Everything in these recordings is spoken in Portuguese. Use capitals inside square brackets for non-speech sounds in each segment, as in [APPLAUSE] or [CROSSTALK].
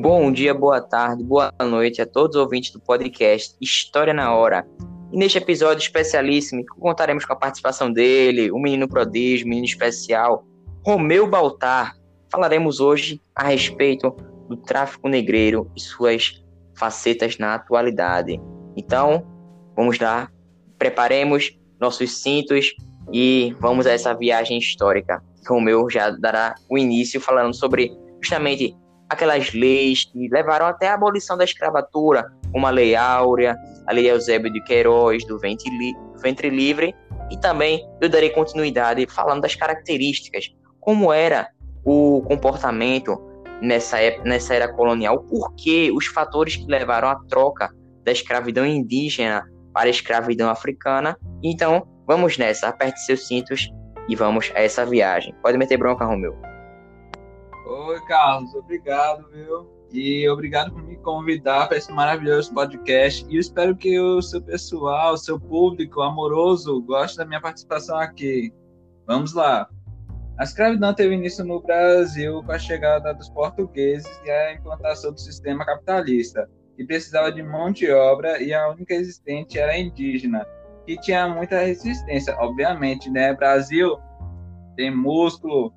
bom dia, boa tarde, boa noite a todos os ouvintes do podcast História na Hora. E neste episódio especialíssimo, contaremos com a participação dele, o menino prodígio, o menino especial, Romeu Baltar. Falaremos hoje a respeito do tráfico negreiro e suas facetas na atualidade. Então, vamos lá, preparemos nossos cintos e vamos a essa viagem histórica. Romeu já dará o início falando sobre justamente aquelas leis que levaram até a abolição da escravatura, como a Lei Áurea, a Lei Eusébio de Queiroz, do ventre, li ventre livre, e também eu darei continuidade falando das características, como era o comportamento nessa, época, nessa era colonial, por que os fatores que levaram à troca da escravidão indígena para a escravidão africana. Então, vamos nessa, aperte seus cintos e vamos a essa viagem. Pode meter bronca, Romeu. Oi, Carlos, obrigado, viu? E obrigado por me convidar para esse maravilhoso podcast. E eu espero que o seu pessoal, o seu público amoroso, goste da minha participação aqui. Vamos lá. A escravidão teve início no Brasil com a chegada dos portugueses e a implantação do sistema capitalista, que precisava de mão de obra e a única existente era indígena, que tinha muita resistência. Obviamente, né? Brasil tem músculo,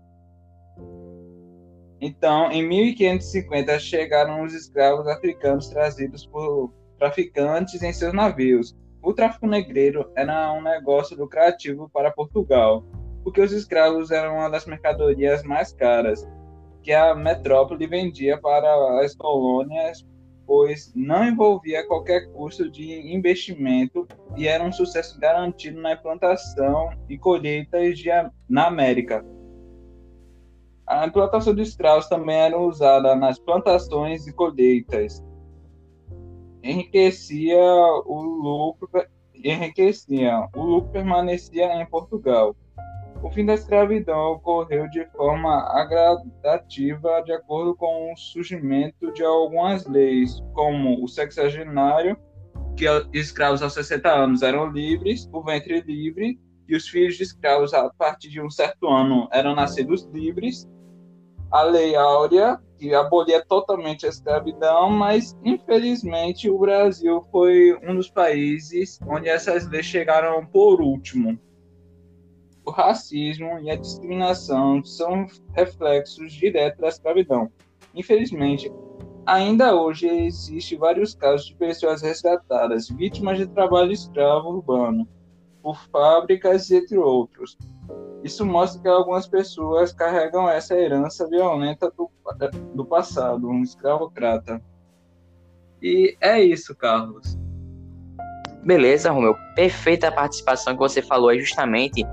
então, em 1550 chegaram os escravos africanos trazidos por traficantes em seus navios. O tráfico negreiro era um negócio lucrativo para Portugal, porque os escravos eram uma das mercadorias mais caras que a metrópole vendia para as colônias, pois não envolvia qualquer custo de investimento e era um sucesso garantido na implantação e colheitas na América. A implantação de escravos também era usada nas plantações e colheitas. Enriquecia o lucro, enriquecia. O lucro permanecia em Portugal. O fim da escravidão ocorreu de forma gradativa de acordo com o surgimento de algumas leis, como o sexagenário, que escravos aos 60 anos eram livres, o ventre livre, e os filhos de escravos a partir de um certo ano eram nascidos livres, a Lei Áurea, que abolia totalmente a escravidão, mas infelizmente o Brasil foi um dos países onde essas leis chegaram por último. O racismo e a discriminação são reflexos diretos da escravidão. Infelizmente, ainda hoje existem vários casos de pessoas resgatadas, vítimas de trabalho escravo urbano, por fábricas, entre outros, isso mostra que algumas pessoas carregam essa herança violenta do, do passado, um escravocrata. E é isso, Carlos. Beleza, Romeu. Perfeita participação que você falou é justamente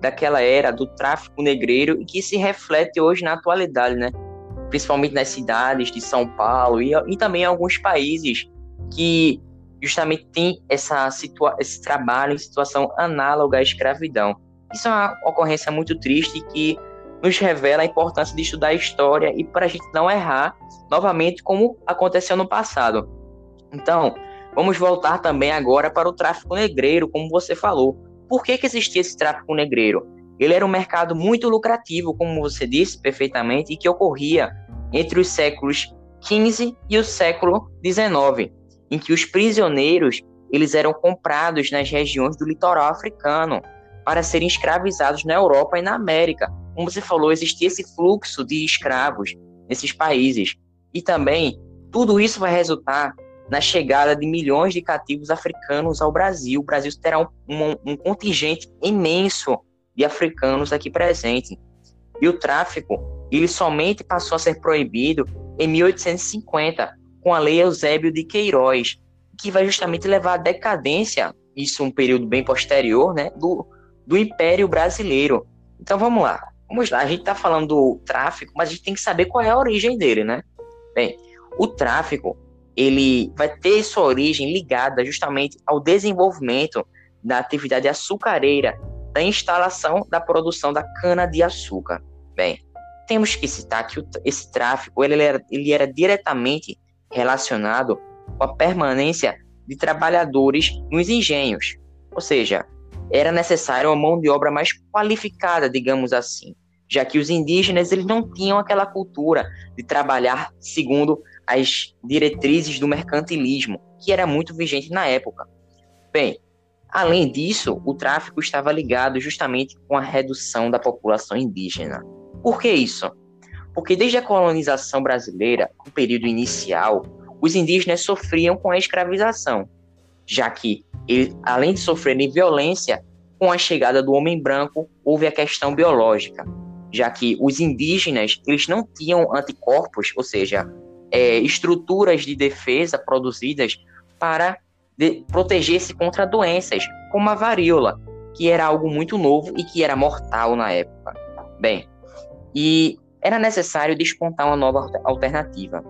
daquela era do tráfico negreiro e que se reflete hoje na atualidade, né? Principalmente nas cidades de São Paulo e, e também em alguns países que justamente tem essa situa esse trabalho em situação análoga à escravidão. Isso é uma ocorrência muito triste que nos revela a importância de estudar a história e para a gente não errar novamente como aconteceu no passado. Então, vamos voltar também agora para o tráfico negreiro, como você falou. Por que, que existia esse tráfico negreiro? Ele era um mercado muito lucrativo, como você disse perfeitamente, e que ocorria entre os séculos XV e o século XIX, em que os prisioneiros eles eram comprados nas regiões do litoral africano, para serem escravizados na Europa e na América. Como você falou, existia esse fluxo de escravos nesses países. E também, tudo isso vai resultar na chegada de milhões de cativos africanos ao Brasil. O Brasil terá um, um, um contingente imenso de africanos aqui presente. E o tráfico, ele somente passou a ser proibido em 1850, com a Lei Eusébio de Queiroz, que vai justamente levar à decadência, isso um período bem posterior, né, do, do Império Brasileiro. Então vamos lá. Vamos lá, a gente está falando do tráfico, mas a gente tem que saber qual é a origem dele, né? Bem, o tráfico, ele vai ter sua origem ligada justamente ao desenvolvimento da atividade açucareira, da instalação da produção da cana-de-açúcar. Bem, temos que citar que esse tráfico ele era, ele era diretamente relacionado com a permanência de trabalhadores nos engenhos, ou seja, era necessária uma mão de obra mais qualificada, digamos assim. já que os indígenas eles não tinham aquela cultura de trabalhar segundo as diretrizes do mercantilismo, que era muito vigente na época. Bem, além disso, o tráfico estava ligado justamente com a redução da população indígena. Por que isso? Porque desde a colonização brasileira, no período inicial, os indígenas sofriam com a escravização, já que, além de sofrerem violência, com a chegada do homem branco, houve a questão biológica, já que os indígenas eles não tinham anticorpos, ou seja, é, estruturas de defesa produzidas para proteger-se contra doenças, como a varíola, que era algo muito novo e que era mortal na época. Bem, e era necessário despontar uma nova alternativa.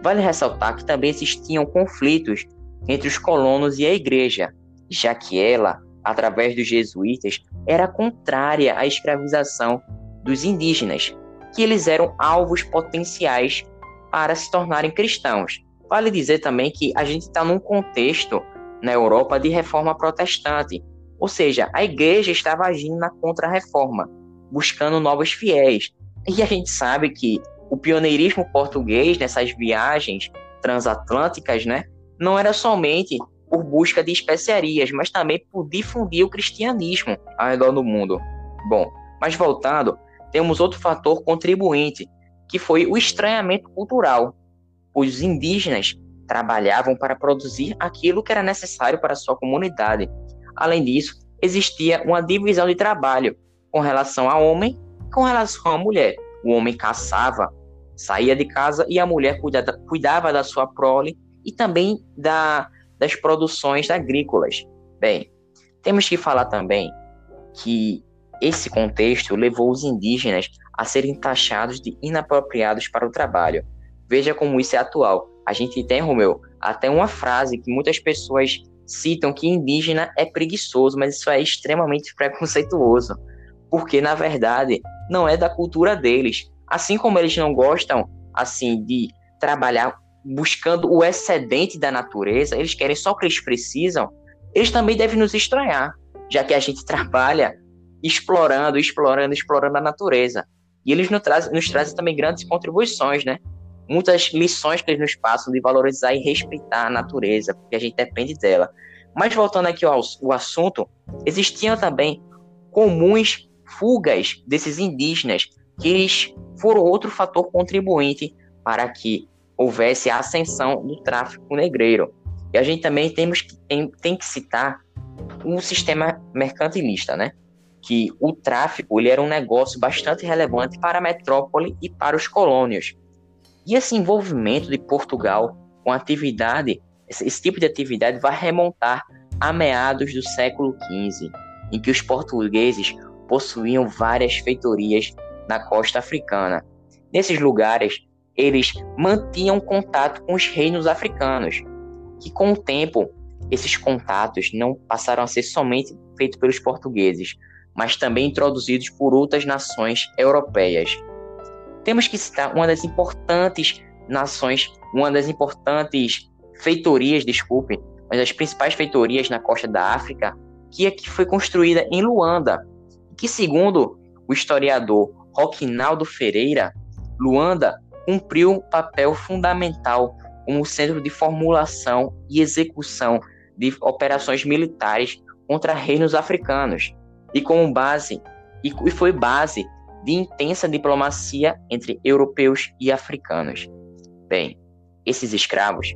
Vale ressaltar que também existiam conflitos entre os colonos e a igreja, já que ela, através dos jesuítas, era contrária à escravização dos indígenas, que eles eram alvos potenciais para se tornarem cristãos. Vale dizer também que a gente está num contexto na Europa de reforma protestante, ou seja, a igreja estava agindo na contra-reforma, buscando novos fiéis. E a gente sabe que o pioneirismo português nessas viagens transatlânticas, né, não era somente por busca de especiarias, mas também por difundir o cristianismo ao redor do mundo. Bom, mas voltando, temos outro fator contribuinte, que foi o estranhamento cultural. Os indígenas trabalhavam para produzir aquilo que era necessário para a sua comunidade. Além disso, existia uma divisão de trabalho com relação ao homem com relação à mulher. O homem caçava, saía de casa e a mulher cuidava, cuidava da sua prole e também da, das produções agrícolas. Bem, temos que falar também que esse contexto levou os indígenas a serem taxados de inapropriados para o trabalho. Veja como isso é atual. A gente tem, Romeu, até uma frase que muitas pessoas citam que indígena é preguiçoso, mas isso é extremamente [LAUGHS] preconceituoso, porque na verdade não é da cultura deles. Assim como eles não gostam assim de trabalhar buscando o excedente da natureza, eles querem só o que eles precisam, eles também devem nos estranhar, já que a gente trabalha explorando, explorando, explorando a natureza. E eles nos trazem, nos trazem também grandes contribuições, né? Muitas lições que eles nos passam de valorizar e respeitar a natureza, porque a gente depende dela. Mas voltando aqui ao, ao assunto, existiam também comuns fugas desses indígenas, que eles foram outro fator contribuinte para que houvesse a ascensão do tráfico negreiro. E a gente também temos que, tem, tem que citar um sistema mercantilista, né? que o tráfico ele era um negócio bastante relevante para a metrópole e para os colônios. E esse envolvimento de Portugal com atividade, esse, esse tipo de atividade vai remontar a meados do século XV, em que os portugueses possuíam várias feitorias na costa africana. Nesses lugares, eles mantinham contato com os reinos africanos, que com o tempo esses contatos não passaram a ser somente feitos pelos portugueses, mas também introduzidos por outras nações europeias. Temos que citar uma das importantes nações, uma das importantes feitorias, desculpe, uma das principais feitorias na costa da África, que é que foi construída em Luanda, que segundo o historiador Roquinaldo Ferreira, Luanda cumpriu um papel fundamental como centro de formulação e execução de operações militares contra reinos africanos, e como base e foi base de intensa diplomacia entre europeus e africanos. Bem, esses escravos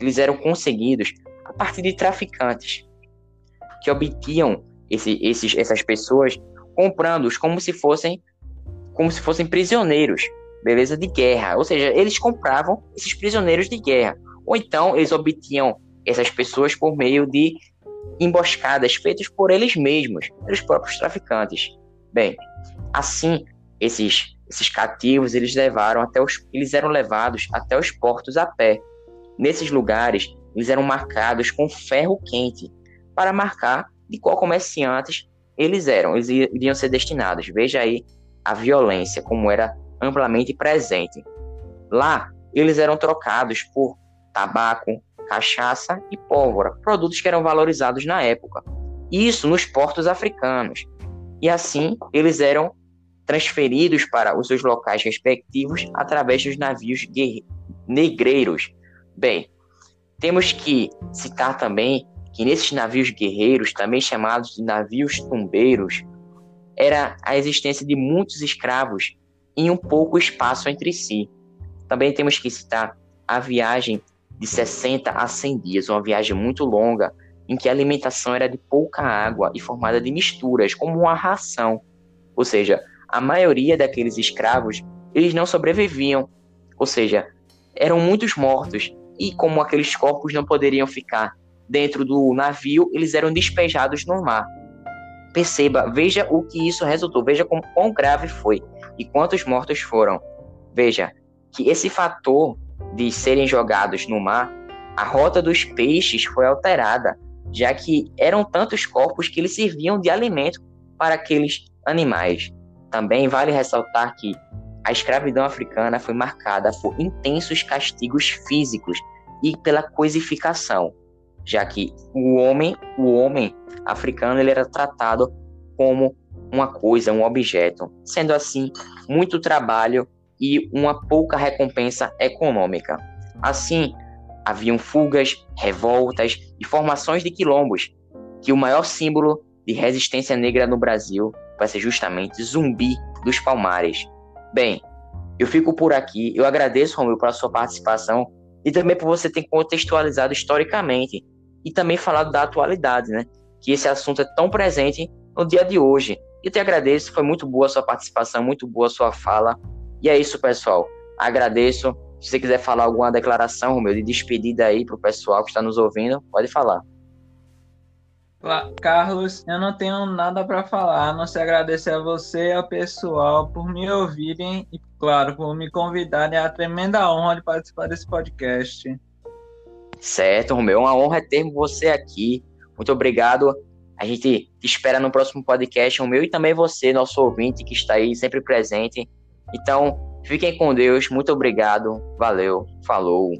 eles eram conseguidos a partir de traficantes que obtinham esse, esses, essas pessoas comprando-os como se fossem como se fossem prisioneiros, beleza, de guerra. Ou seja, eles compravam esses prisioneiros de guerra. Ou então eles obtinham essas pessoas por meio de emboscadas feitas por eles mesmos, pelos próprios traficantes. Bem, assim, esses esses cativos eles levaram até os eles eram levados até os portos a pé. Nesses lugares, eles eram marcados com ferro quente para marcar de qual comerciantes eles eram, eles iriam ser destinados. Veja aí a violência como era amplamente presente. Lá, eles eram trocados por tabaco, cachaça e pólvora, produtos que eram valorizados na época. Isso nos portos africanos. E assim eles eram transferidos para os seus locais respectivos através dos navios negreiros. Bem, temos que citar também que nesses navios guerreiros, também chamados de navios tumbeiros, era a existência de muitos escravos em um pouco espaço entre si. Também temos que citar a viagem de 60 a 100 dias, uma viagem muito longa, em que a alimentação era de pouca água e formada de misturas, como uma ração. Ou seja, a maioria daqueles escravos, eles não sobreviviam. Ou seja, eram muitos mortos e como aqueles corpos não poderiam ficar dentro do navio, eles eram despejados no mar. Perceba, veja o que isso resultou, veja como, quão grave foi e quantos mortos foram. Veja que esse fator de serem jogados no mar, a rota dos peixes foi alterada, já que eram tantos corpos que eles serviam de alimento para aqueles animais. Também vale ressaltar que a escravidão africana foi marcada por intensos castigos físicos e pela coisificação, já que o homem, o homem africano, ele era tratado como uma coisa, um objeto, sendo assim muito trabalho e uma pouca recompensa econômica. Assim, haviam fugas, revoltas e formações de quilombos, que o maior símbolo de resistência negra no Brasil vai ser justamente Zumbi dos Palmares. Bem, eu fico por aqui. Eu agradeço, Romeu, pela sua participação e também por você ter contextualizado historicamente e também falado da atualidade, né? Que esse assunto é tão presente no dia de hoje. Eu te agradeço, foi muito boa a sua participação, muito boa a sua fala. E é isso, pessoal. Agradeço. Se você quiser falar alguma declaração, Romeu, de despedida aí para o pessoal que está nos ouvindo, pode falar. Carlos, eu não tenho nada para falar, não se agradecer a você e ao pessoal por me ouvirem e, claro, por me convidarem. É a tremenda honra de participar desse podcast. Certo, Romeu, uma honra ter você aqui. Muito obrigado. A gente te espera no próximo podcast, Romeu, e também você, nosso ouvinte, que está aí sempre presente. Então, fiquem com Deus. Muito obrigado. Valeu. Falou.